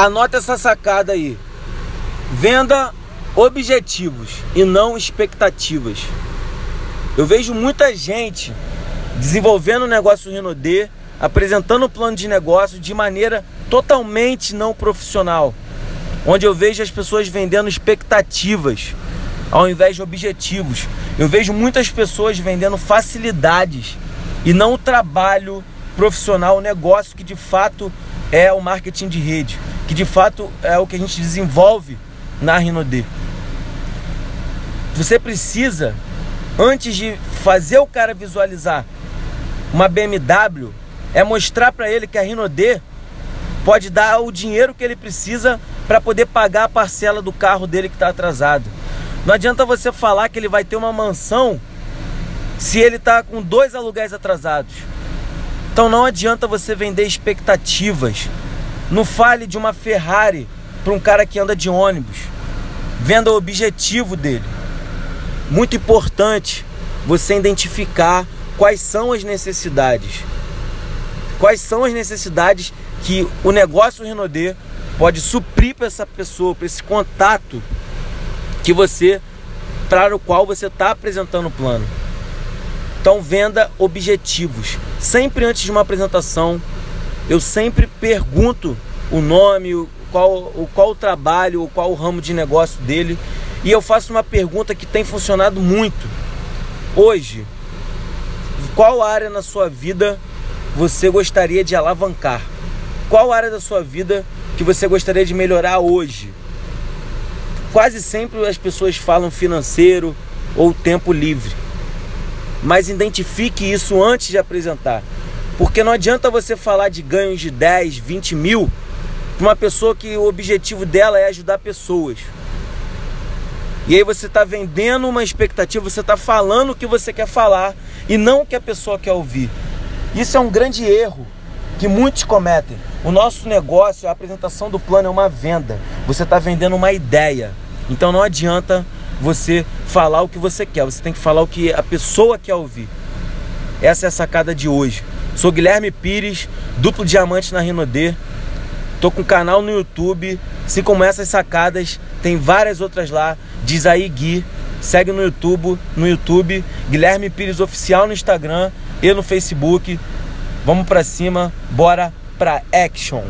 Anota essa sacada aí. Venda objetivos e não expectativas. Eu vejo muita gente desenvolvendo o negócio Renaudet, apresentando o plano de negócio de maneira totalmente não profissional, onde eu vejo as pessoas vendendo expectativas ao invés de objetivos. Eu vejo muitas pessoas vendendo facilidades e não o trabalho profissional, o negócio que de fato é o marketing de rede, que de fato é o que a gente desenvolve na Rinode. Você precisa, antes de fazer o cara visualizar uma BMW, é mostrar para ele que a Rinode pode dar o dinheiro que ele precisa para poder pagar a parcela do carro dele que está atrasado. Não adianta você falar que ele vai ter uma mansão se ele está com dois aluguéis atrasados. Então não adianta você vender expectativas. Não fale de uma Ferrari para um cara que anda de ônibus. Venda o objetivo dele. Muito importante você identificar quais são as necessidades. Quais são as necessidades que o negócio Renaudet pode suprir para essa pessoa, para esse contato que você para o qual você está apresentando o plano. Então venda objetivos. Sempre antes de uma apresentação, eu sempre pergunto o nome, o qual, o qual o trabalho, o qual o ramo de negócio dele. E eu faço uma pergunta que tem funcionado muito. Hoje, qual área na sua vida você gostaria de alavancar? Qual área da sua vida que você gostaria de melhorar hoje? Quase sempre as pessoas falam financeiro ou tempo livre. Mas identifique isso antes de apresentar. Porque não adianta você falar de ganhos de 10, 20 mil para uma pessoa que o objetivo dela é ajudar pessoas. E aí você está vendendo uma expectativa, você está falando o que você quer falar e não o que a pessoa quer ouvir. Isso é um grande erro que muitos cometem. O nosso negócio, a apresentação do plano é uma venda. Você está vendendo uma ideia. Então não adianta você falar o que você quer, você tem que falar o que a pessoa quer ouvir. Essa é a sacada de hoje. Sou Guilherme Pires, duplo diamante na Rinodê. Tô com canal no YouTube, assim como essas sacadas, tem várias outras lá. Diz aí Gui, segue no YouTube, no YouTube, Guilherme Pires oficial no Instagram e no Facebook. Vamos para cima, bora pra action.